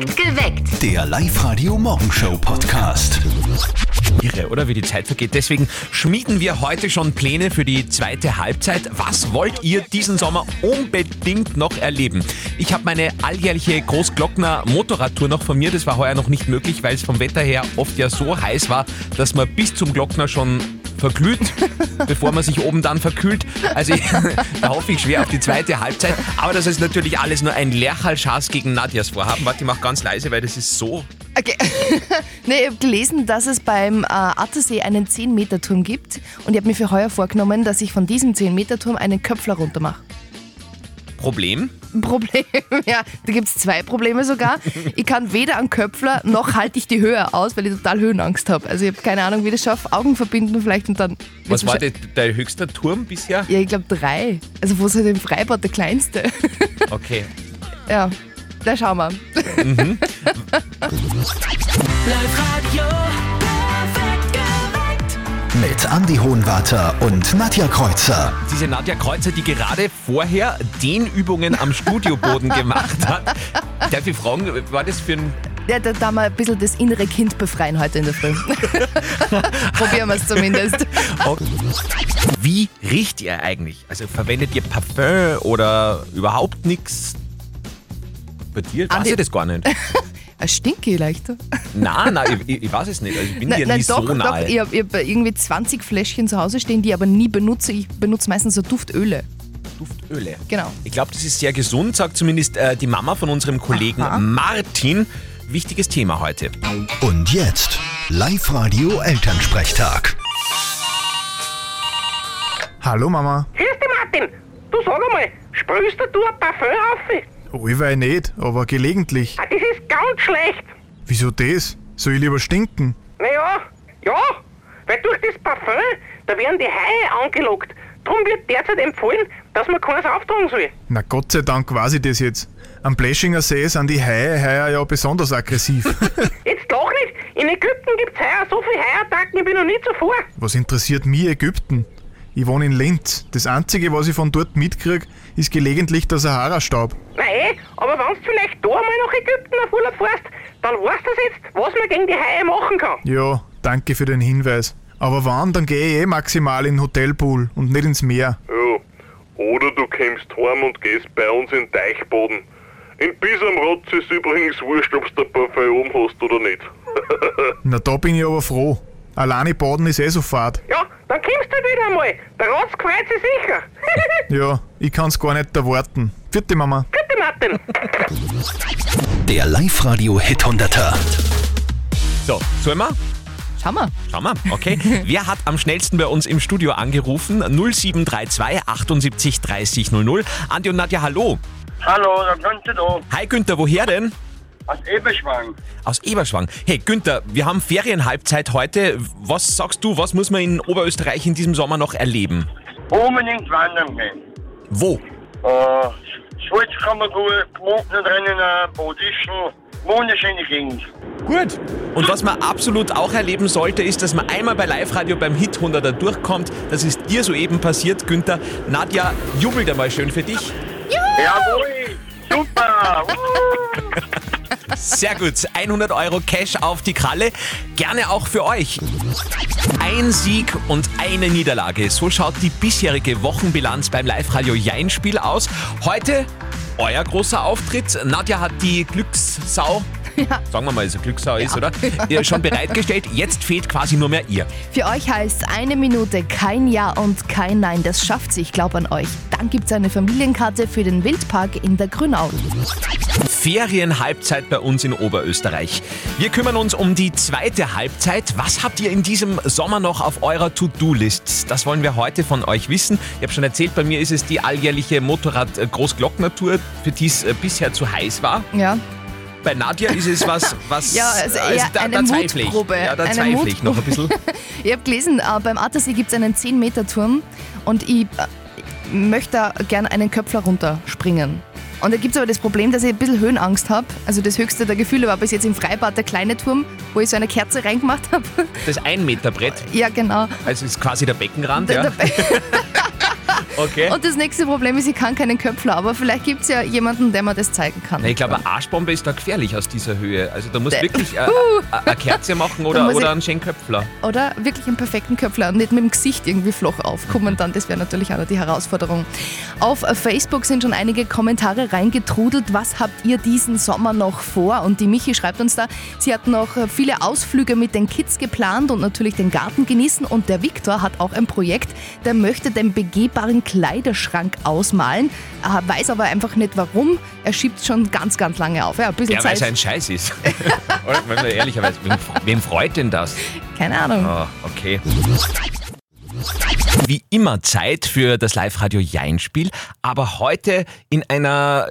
Geweckt. Der Live-Radio-Morgenshow-Podcast. Irre, oder wie die Zeit vergeht. Deswegen schmieden wir heute schon Pläne für die zweite Halbzeit. Was wollt ihr diesen Sommer unbedingt noch erleben? Ich habe meine alljährliche Großglockner Motorradtour noch von mir. Das war heuer noch nicht möglich, weil es vom Wetter her oft ja so heiß war, dass man bis zum Glockner schon verglüht, bevor man sich oben dann verkühlt. Also ich, da hoffe ich schwer auf die zweite Halbzeit. Aber das ist natürlich alles nur ein Lerchalschaß gegen Nadias Vorhaben. Warte, ich mach ganz leise, weil das ist so Okay. nee, ich habe gelesen, dass es beim äh, Attersee einen 10-Meter-Turm gibt und ich habe mir für heuer vorgenommen, dass ich von diesem 10-Meter-Turm einen Köpfler runter mache. Problem. Problem, ja, da gibt es zwei Probleme sogar. Ich kann weder einen Köpfler noch halte ich die Höhe aus, weil ich total Höhenangst habe. Also ich habe keine Ahnung, wie das schaffe. Augen verbinden vielleicht und dann. Was war der, der höchste Turm bisher? Ja, ich glaube drei. Also wo ist halt im Freibad der kleinste? Okay. ja, da schauen wir. Live-Radio. Perfekt geweckt. Mit Andy Hohenwarter und Nadja Kreuzer. Diese Nadja Kreuzer, die gerade vorher Dehnübungen am Studioboden gemacht hat. Darf ich fragen, war das für ein. Ja, da, da mal ein bisschen das innere Kind befreien heute in der Früh. Probieren wir es zumindest. Wie riecht ihr eigentlich? Also verwendet ihr Parfum oder überhaupt nichts? Bei dir weiß ich das gar nicht. Ein Stinke leicht. Nein, nein, ich, ich weiß es nicht. Also ich bin dir nicht doch, so nahe. doch, ich habe hab irgendwie 20 Fläschchen zu Hause stehen, die ich aber nie benutze. Ich benutze meistens so Duftöle. Duftöle. Genau. Ich glaube, das ist sehr gesund, sagt zumindest äh, die Mama von unserem Kollegen Aha. Martin. Wichtiges Thema heute. Und jetzt Live-Radio-Elternsprechtag. Hallo Mama. Grüß dich, Martin. Du sag einmal, sprühst du ein Parfüm auf? Allweil nicht, aber gelegentlich. Ah, das ist ganz schlecht. Wieso das? Soll ich lieber stinken? Naja, ja, weil durch das Parfüm, da werden die Haie angelockt. Darum wird derzeit empfohlen, dass man keins auftragen soll. Na Gott sei Dank weiß ich das jetzt. Am Bleschinger See sind die Haie heuer ja besonders aggressiv. Jetzt lach nicht. In Ägypten gibt's heuer so viele Haiattacken, ich bin noch nie zuvor. was interessiert mich Ägypten? Ich wohne in Linz. Das Einzige, was ich von dort mitkrieg, ist gelegentlich der Sahara-Staub. Na eh, aber wenn du vielleicht da einmal nach Ägypten auf Urlaub fährst, dann weißt du jetzt, was man gegen die Haie machen kann. Ja, danke für den Hinweis. Aber wann, dann gehe ich eh maximal in den Hotelpool und nicht ins Meer. Ja. Oder du kommst heim und gehst bei uns in den Teichboden. In Bisamrotz ist übrigens wurscht, ob du Parfum oben hast oder nicht. Na, da bin ich aber froh. Alleine baden ist eh so fad. Ja, dann kommst du wieder einmal. Der Ratz gefällt sich sicher. Ja, ich kann's gar nicht erwarten. Vierte Mama. Bitte, Martin. Der Live-Radio-Hit 100er. So, sollen wir? Schau mal. Schauen wir. Okay. Wer hat am schnellsten bei uns im Studio angerufen? 0732 78 30 00. Andi und Nadja, hallo. Hallo, da könnte du Hi Günther, woher denn? aus Eberschwang. Aus Eberschwang. Hey Günther, wir haben Ferienhalbzeit heute. Was sagst du, was muss man in Oberösterreich in diesem Sommer noch erleben? Unbedingt wandern gehen. Wo? Äh, Schwarzkammergut, Gmunden drinnen, äh, Bodischen, wunderschöne Gegend. Gut. Und was man absolut auch erleben sollte, ist, dass man einmal bei Live-Radio beim Hit 100er durchkommt. Das ist dir soeben passiert, Günther. Nadja, jubelt einmal schön für dich. Jawohl, super. Uh. Sehr gut. 100 Euro Cash auf die Kralle. Gerne auch für euch. Ein Sieg und eine Niederlage. So schaut die bisherige Wochenbilanz beim Live-Radio Jein-Spiel aus. Heute euer großer Auftritt. Nadja hat die Glückssau, sagen wir mal, es eine Glückssau ist, oder? Ja, schon bereitgestellt. Jetzt fehlt quasi nur mehr ihr. Für euch heißt eine Minute kein Ja und kein Nein. Das schafft sie, ich glaube an euch. Dann gibt's eine Familienkarte für den Wildpark in der Grünau. Ferienhalbzeit bei uns in Oberösterreich. Wir kümmern uns um die zweite Halbzeit. Was habt ihr in diesem Sommer noch auf eurer To-Do-List? Das wollen wir heute von euch wissen. Ich habe schon erzählt, bei mir ist es die alljährliche Motorrad-Großglockner-Tour, für die es äh, bisher zu heiß war. Ja. Bei Nadja ist es was, was Ja, also eher da, eine da zweifle ich. Mutprobe. Ja, da Eine zweifle ich noch ein bisschen. Ich habe gelesen, äh, beim Attersee gibt es einen 10-Meter-Turm und ich äh, möchte da gerne einen Köpfler runterspringen. Und da gibt es aber das Problem, dass ich ein bisschen Höhenangst habe. Also das höchste der Gefühle war bis jetzt im Freibad der kleine Turm, wo ich so eine Kerze reingemacht habe. Das Ein-Meter-Brett, ja, genau. also ist quasi der Beckenrand. Der- Ja. der- Okay. Und das nächste Problem ist, ich kann keinen Köpfler, aber vielleicht gibt es ja jemanden, der mir das zeigen kann. Na, ich glaube, eine Arschbombe ist da gefährlich aus dieser Höhe. Also da muss Äh, wirklich äh, eine Kerze machen oder, oder einen schönen Köpfler. Oder wirklich einen perfekten Köpfler und nicht mit dem Gesicht irgendwie flach aufkommen dann. Das wäre natürlich auch noch die Herausforderung. Auf Facebook sind schon einige Kommentare reingetrudelt. Was habt ihr diesen Sommer noch vor? Und die Michi schreibt uns da, sie hat noch viele Ausflüge mit den Kids geplant und natürlich den Garten genießen. Und der Viktor hat auch ein Projekt, der möchte den begehbaren Kleiderschrank ausmalen, weiß aber einfach nicht warum. Er schiebt schon ganz, ganz lange auf. Ja, ein bisschen Ja, weil es ein Scheiß ist. Oder? Wenn wir ehrlicherweise, wem, wem freut denn das? Keine Ahnung. Ah, okay. Wie immer Zeit für das Live-Radio Jein-Spiel, aber heute in einer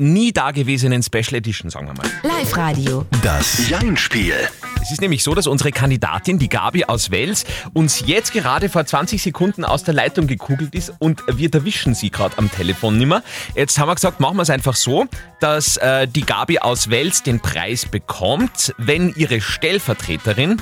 nie dagewesenen Special Edition, sagen wir mal. Live-Radio. Das Jein-Spiel. Es ist nämlich so, dass unsere Kandidatin, die Gabi aus Wels, uns jetzt gerade vor 20 Sekunden aus der Leitung gekugelt ist und wir erwischen sie gerade am Telefon nimmer. Jetzt haben wir gesagt, machen wir es einfach so, dass äh, die Gabi aus Wels den Preis bekommt, wenn ihre Stellvertreterin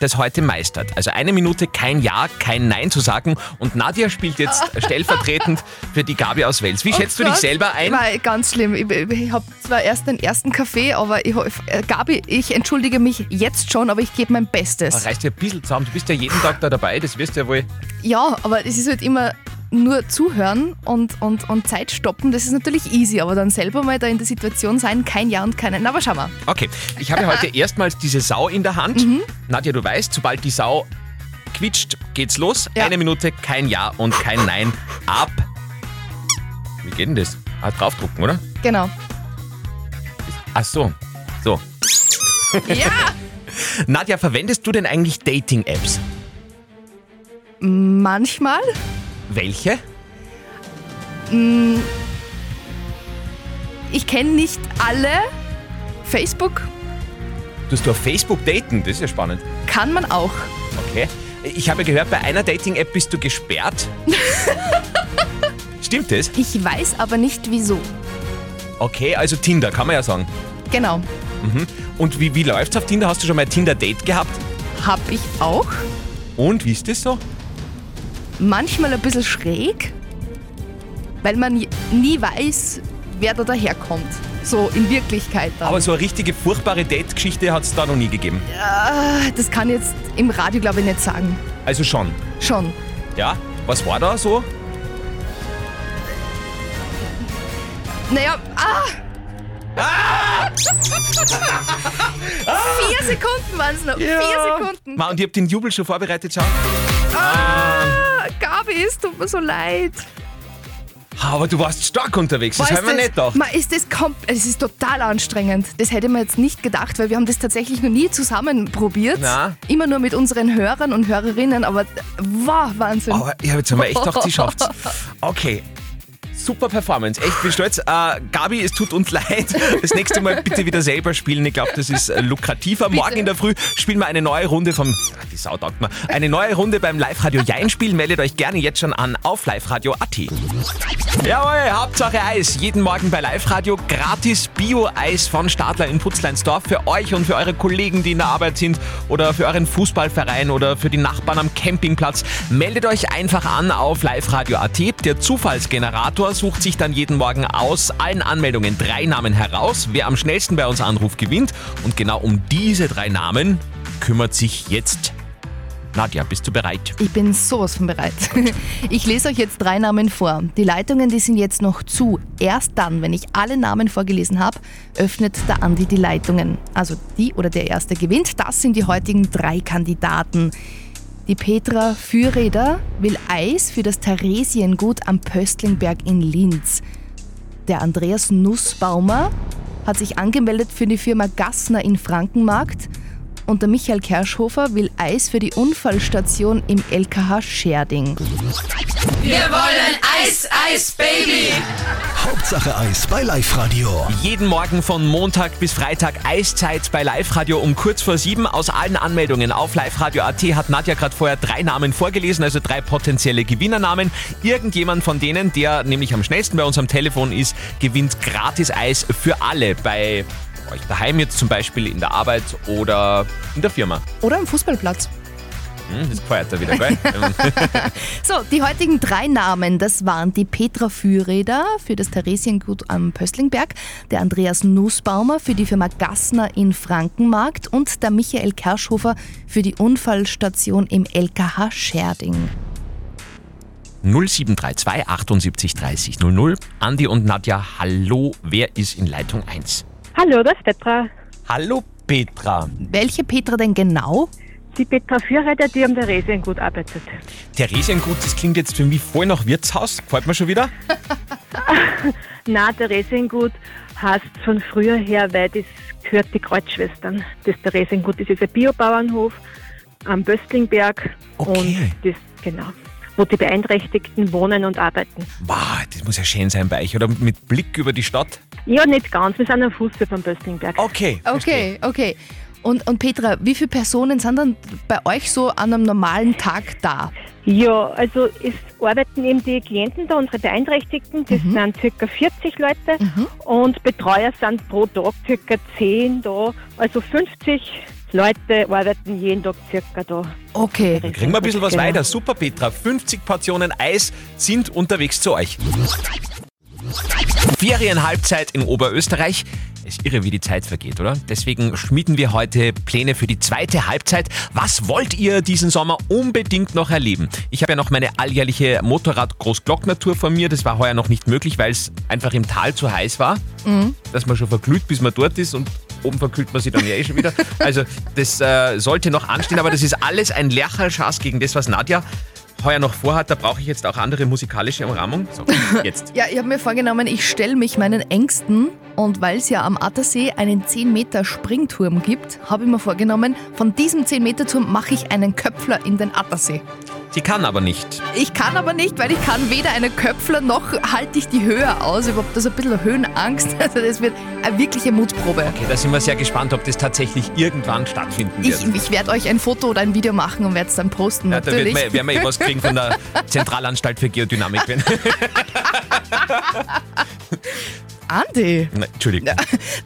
das heute meistert. Also eine Minute kein Ja, kein Nein zu sagen. Und Nadja spielt jetzt stellvertretend für die Gabi aus Wels. Wie schätzt du dich Gott, selber ein? War ganz schlimm. Ich, ich habe zwar erst den ersten Kaffee, aber ich, äh, Gabi, ich entschuldige mich jetzt schon, aber ich gebe mein Bestes. Reißt dir ein bisschen zusammen. Du bist ja jeden Tag da dabei, das wirst du ja wohl. Ja, aber es ist halt immer nur zuhören und, und, und Zeit stoppen, das ist natürlich easy, aber dann selber mal da in der Situation sein, kein Ja und kein Nein. Aber schau mal. Okay, ich habe heute erstmals diese Sau in der Hand. Mhm. Nadja, du weißt, sobald die Sau quietscht, geht's los. Ja. Eine Minute, kein Ja und kein Nein. Ab. Wie geht denn das? Ah, draufdrucken, oder? Genau. Ach so. So. Ja! Nadja, verwendest du denn eigentlich Dating-Apps? Manchmal. Welche? Ich kenne nicht alle. Facebook Tust du auf Facebook daten? Das ist ja spannend. kann man auch. Okay. Ich habe gehört, bei einer Dating-App bist du gesperrt. Stimmt das? Ich weiß aber nicht wieso. Okay, also Tinder, kann man ja sagen. Genau. Und wie, wie läuft's auf Tinder? Hast du schon mal ein Tinder-Date gehabt? Hab ich auch. Und wie ist das so? Manchmal ein bisschen schräg, weil man nie weiß, wer da daherkommt. So in Wirklichkeit dann. Aber so eine richtige furchtbare Date-Geschichte hat es da noch nie gegeben. Ah, das kann ich jetzt im Radio, glaube ich, nicht sagen. Also schon. Schon. Ja? Was war da so? Naja, ah! Vier Sekunden waren es noch. Vier Sekunden. Ma, und ich hab den Jubel schon vorbereitet, schau. Gabi, es tut mir so leid. Aber du warst stark unterwegs, das haben wir nicht gedacht. Ma, ist das es ist total anstrengend. Das hätte man jetzt nicht gedacht, weil wir haben das tatsächlich noch nie zusammen probiert. Na? Immer nur mit unseren Hörern und Hörerinnen, aber wow, Wahnsinn. Aber ich habe jetzt einmal echt gedacht, sie schafft's. Okay. Super Performance, echt bin stolz. Äh, Gabi, es tut uns leid. Das nächste Mal bitte wieder selber spielen. Ich glaube, das ist äh, lukrativer. Morgen in der Früh spielen wir eine neue Runde vom. Ach, Die Sau taugt mir. Eine neue Runde beim Live-Radio Jein-Spiel. Meldet euch gerne jetzt schon an auf liveradio.at. Jawohl, Hauptsache Eis. Jeden Morgen bei Live-Radio gratis Bio-Eis von Stadler in Putzleinsdorf für euch und für eure Kollegen, die in der Arbeit sind oder für euren Fußballverein oder für die Nachbarn am Campingplatz. Meldet euch einfach an auf liveradio.at. Der Zufallsgenerator sucht sich dann jeden Morgen aus allen Anmeldungen drei Namen heraus. Wer am schnellsten bei uns anruft, gewinnt. Und genau um diese drei Namen kümmert sich jetzt Nadja. Bist du bereit? Ich bin sowas von bereit. Ich lese euch jetzt drei Namen vor. Die Leitungen, die sind jetzt noch zu. Erst dann, wenn ich alle Namen vorgelesen habe, öffnet der Andi die Leitungen. Also die oder der Erste gewinnt. Das sind die heutigen drei Kandidaten. Die Petra Fürreder will Eis für das Theresiengut am Pöstlingberg in Linz. Der Andreas Nussbaumer hat sich angemeldet für die Firma Gassner in Frankenmarkt. Und der Michael Kerschhofer will Eis für die Unfallstation im LKH Scherding. Wir wollen Eis, Eis, Baby. Hauptsache Eis bei Live-Radio. Jeden Morgen von Montag bis Freitag Eiszeit bei Live Radio um kurz vor sieben. Aus allen Anmeldungen auf liveradio.at hat Nadja gerade vorher drei Namen vorgelesen, also drei potenzielle Gewinnernamen. Irgendjemand von denen, der nämlich am schnellsten bei uns am Telefon ist, gewinnt gratis Eis für alle bei euch daheim jetzt zum Beispiel in der Arbeit oder in der Firma. Oder am Fußballplatz. Hm, das gefeiert er wieder, gell? So, die heutigen drei Namen, das waren die Petra Fürreder für das Theresiengut am Pöstlingberg, der Andreas Nussbaumer für die Firma Gassner in Frankenmarkt und der Michael Kerschhofer für die Unfallstation im LKH Scherding. 0732 78 30 00. Andi und Nadja, hallo, wer ist in Leitung 1? Hallo, das ist Petra. Hallo Petra. Welche Petra denn genau? Die Petra Fürreiter, die am Theresiengut arbeitet. Theresiengut, das klingt jetzt für mich voll nach Wirtshaus. Gefällt mir schon wieder? Na, Theresiengut heißt von früher her, weil das gehört die Kreuzschwestern. Das Theresiengut, das ist ein Biobauernhof am Böstlingberg. Okay. Und das, genau, wo die Beeinträchtigten wohnen und arbeiten. Wow, das muss ja schön sein bei euch, oder? Mit Blick über die Stadt. Ja, nicht ganz, wir sind am Fuße vom Böstlingberg. Okay. Okay, okay. Und, und Petra, wie viele Personen sind dann bei euch so an einem normalen Tag da? Ja, also es arbeiten eben die Klienten da, unsere Beeinträchtigten, das sind circa 40 Leute und Betreuer sind pro Tag circa 10 da, also 50 Leute arbeiten jeden Tag circa da. Okay. Kriegen wir ein bisschen was Genau. weiter. Super, Petra. 50 Portionen Eis sind unterwegs zu euch. Ferienhalbzeit in Oberösterreich. Ist irre, wie die Zeit vergeht, oder? Deswegen schmieden wir heute Pläne für die zweite Halbzeit. Was wollt ihr diesen Sommer unbedingt noch erleben? Ich habe ja noch meine alljährliche Motorrad-Großglockner-Tour von mir. Das war heuer noch nicht möglich, weil es einfach im Tal zu heiß war. Dass man schon verglüht, bis man dort ist und oben verkühlt man sich dann ja eh schon wieder. Also das äh, sollte noch anstehen, aber das ist alles ein Lercherschatz gegen das, was Nadja heuer noch vorhat. Da brauche ich jetzt auch andere musikalische Umrahmung. So, jetzt. Ja, ich habe mir vorgenommen, ich stelle mich meinen Ängsten und weil es ja am Attersee einen 10 Meter Springturm gibt, habe ich mir vorgenommen, von diesem 10 Meter Turm mache ich einen Köpfler in den Attersee. Sie kann aber nicht. Ich kann aber nicht, weil ich kann weder einen Köpfler noch halte ich die Höhe aus. Ich habe da so ein bisschen Höhenangst. Also das wird eine wirkliche Mutprobe. Okay, da sind wir sehr gespannt, ob das tatsächlich irgendwann stattfinden Ich, wird. ich werde euch ein Foto oder ein Video machen und werde es dann posten. ja, da wird natürlich. man, werden wir eh was kriegen von der Zentralanstalt für Geodynamik. Andi, Nein, Entschuldigung.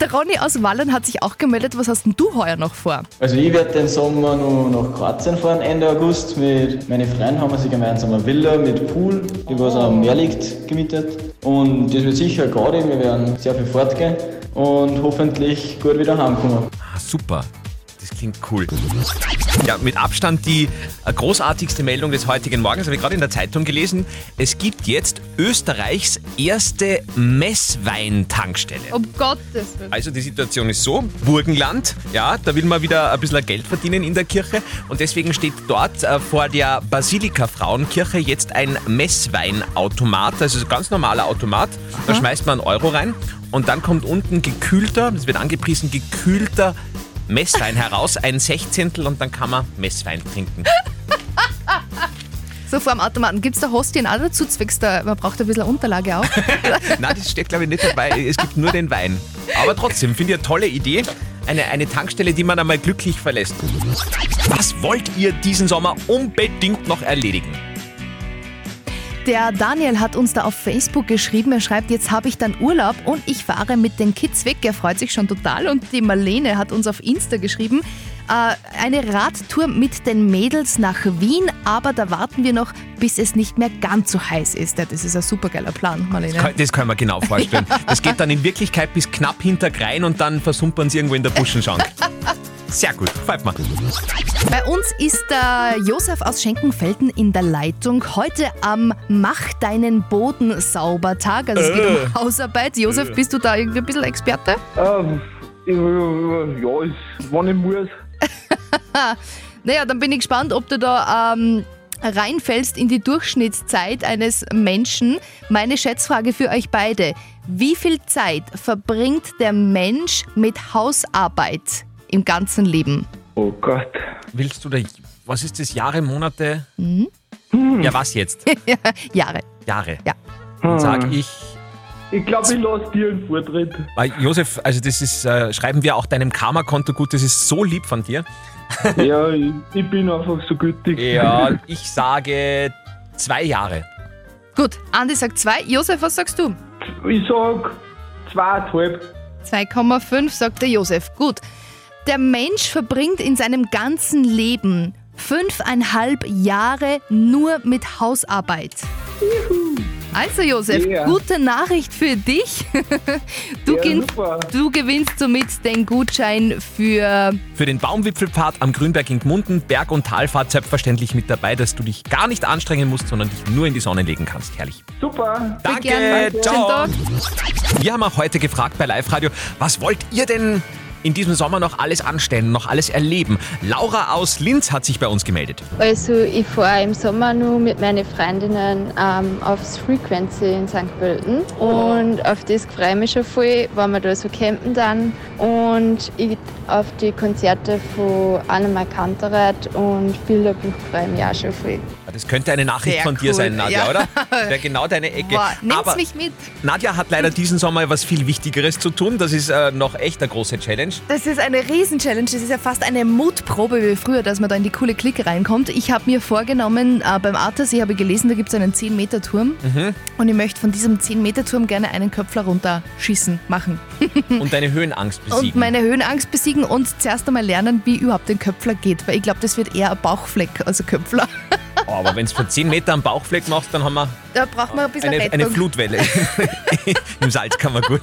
der Ronny aus Wallen hat sich auch gemeldet. Was hast denn du heuer noch vor? Also ich werde den Sommer noch nach Kroatien fahren, Ende August. Mit meinen Freunden haben wir sich gemeinsam eine Villa mit Pool, die was am Meer liegt, gemietet. Und das wird sicher gerade, wir werden sehr viel fortgehen und hoffentlich gut wieder heimkommen. Ah, super. Das klingt cool. Ja, mit Abstand die äh, großartigste Meldung des heutigen Morgens, habe ich gerade in der Zeitung gelesen. Es gibt jetzt Österreichs erste Messweintankstelle. Um Gottes Willen. Also die Situation ist so, Burgenland, ja, da will man wieder ein bisschen Geld verdienen in der Kirche und deswegen steht dort äh, vor der Basilika Frauenkirche jetzt ein Messweinautomat, also ein ganz normaler Automat, da schmeißt man einen Euro rein und dann kommt unten gekühlter, das wird angepriesen, gekühlter Messwein heraus, ein Sechzehntel und dann kann man Messwein trinken. So, vor dem Automaten gibt es da Hostien auch dazu, zwecks der, man braucht ein bisschen Unterlage auch. Nein, das steht glaube ich nicht dabei, es gibt nur den Wein. Aber trotzdem, finde ich eine tolle Idee. Eine, eine Tankstelle, die man einmal glücklich verlässt. Was wollt ihr diesen Sommer unbedingt noch erledigen? Der Daniel hat uns da auf Facebook geschrieben, er schreibt, jetzt habe ich dann Urlaub und ich fahre mit den Kids weg. Er freut sich schon total. Und die Marlene hat uns auf Insta geschrieben, äh, eine Radtour mit den Mädels nach Wien, aber da warten wir noch, bis es nicht mehr ganz so heiß ist. Ja, Das ist ein supergeiler Plan, Marlene. Das können wir genau vorstellen. Das geht dann in Wirklichkeit bis knapp hinter Grein und dann versumpern sie irgendwo in der Buschenschank. Sehr gut, freut mich. Bei uns ist der Josef aus Schenkenfelden in der Leitung. Heute am Mach deinen Boden sauber Tag. Also es geht Äh. um Hausarbeit. Josef, bist du da irgendwie ein bisschen Experte? Ähm, ja, ist, wenn ich muss. Naja, dann bin ich gespannt, ob du da ähm, reinfällst in die Durchschnittszeit eines Menschen. Meine Schätzfrage für euch beide. Wie viel Zeit verbringt der Mensch mit Hausarbeit im ganzen Leben? Oh Gott. Willst du da, was ist das, Jahre, Monate? Ja, was jetzt? Jahre. Jahre. Ja. Dann sag ich, Ich glaube, ich lasse dir einen Vortritt. weil Josef, also das ist, äh, schreiben wir auch deinem Karma-Konto gut, das ist so lieb von dir. ja, ich, ich bin einfach so gütig. Ja, ich sage zwei Jahre. Gut, Andi sagt zwei. Josef, was sagst du? Ich sag zweieinhalb. 2,5 sagt der Josef. Gut. Der Mensch verbringt in seinem ganzen Leben Fünfeinhalb Jahre nur mit Hausarbeit. Also Josef, Ja. gute Nachricht für dich. Du, Ja, super. du gewinnst somit den Gutschein für Für den Baumwipfelpfad am Grünberg in Gmunden, Berg- und Talfahrt selbstverständlich mit dabei, dass du dich gar nicht anstrengen musst, sondern dich nur in die Sonne legen kannst. Herrlich. Super. Danke. Schönen ciao. Wir haben auch heute gefragt bei Live Radio, was wollt ihr denn in diesem Sommer noch alles anstellen, noch alles erleben? Laura aus Linz hat sich bei uns gemeldet. Also ich fahre im Sommer nur mit meinen Freundinnen ähm, aufs Frequency in St. Pölten und auf das freue ich mich schon voll, wenn wir da so campen dann und ich, auf die Konzerte von Annemar Kantereit und Bilderbuch freue ich mich auch schon voll. Das könnte eine Nachricht Sehr von dir cool, sein, Nadja, ja. oder? Das wäre genau deine Ecke. Boah, nimm's Aber mich mit. Nadja hat leider diesen Sommer was viel Wichtigeres zu tun. Das ist äh, noch echt eine große Challenge. Das ist eine Riesen-Challenge. Das ist ja fast eine Mutprobe wie früher, dass man da in die coole Clique reinkommt. Ich habe mir vorgenommen, äh, beim Artersee habe ich gelesen, da gibt es einen 10-Meter-Turm. Und ich möchte von diesem 10-Meter-Turm gerne einen Köpfler runterschießen, machen. Und deine Höhenangst besiegen. Und meine Höhenangst besiegen und zuerst einmal lernen, wie überhaupt ein Köpfler geht. Weil ich glaube, das wird eher ein Bauchfleck als ein Köpfler. Oh, aber wenn es von 10 Meter am Bauchfleck machst, dann haben wir Da braucht man ein bisschen eine, Rettung. eine Flutwelle. Im Salzkammergut.